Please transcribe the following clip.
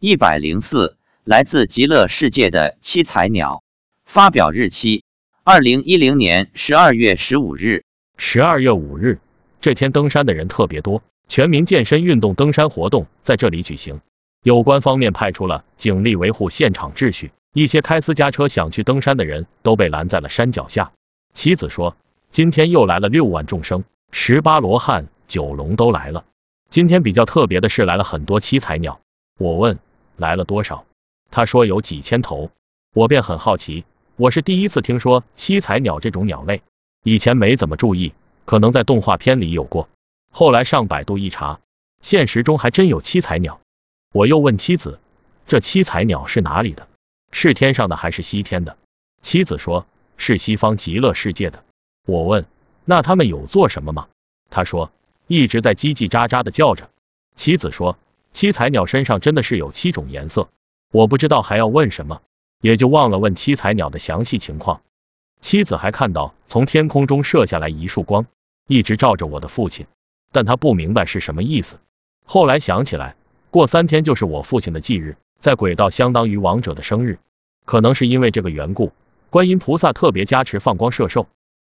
一百零四，来自极乐世界的七彩鸟。发表日期：二零一零年十二月十五日。十二月五日，这天登山的人特别多，全民健身运动登山活动在这里举行。有关方面派出了警力维护现场秩序，一些开私家车想去登山的人都被拦在了山脚下。妻子说，今天又来了六万众生，十八罗汉、九龙都来了。今天比较特别的是来了很多七彩鸟。我问。来了多少？他说有几千头，我便很好奇。我是第一次听说七彩鸟这种鸟类，以前没怎么注意，可能在动画片里有过。后来上百度一查，现实中还真有七彩鸟。我又问妻子，这七彩鸟是哪里的？是天上的还是西天的？妻子说，是西方极乐世界的。我问，那他们有做什么吗？他说，一直在叽叽喳喳的叫着。妻子说。七彩鸟身上真的是有七种颜色，我不知道还要问什么，也就忘了问七彩鸟的详细情况。妻子还看到从天空中射下来一束光，一直照着我的父亲，但他不明白是什么意思。后来想起来，过三天就是我父亲的忌日，在轨道相当于王者的生日，可能是因为这个缘故，观音菩萨特别加持放光摄受。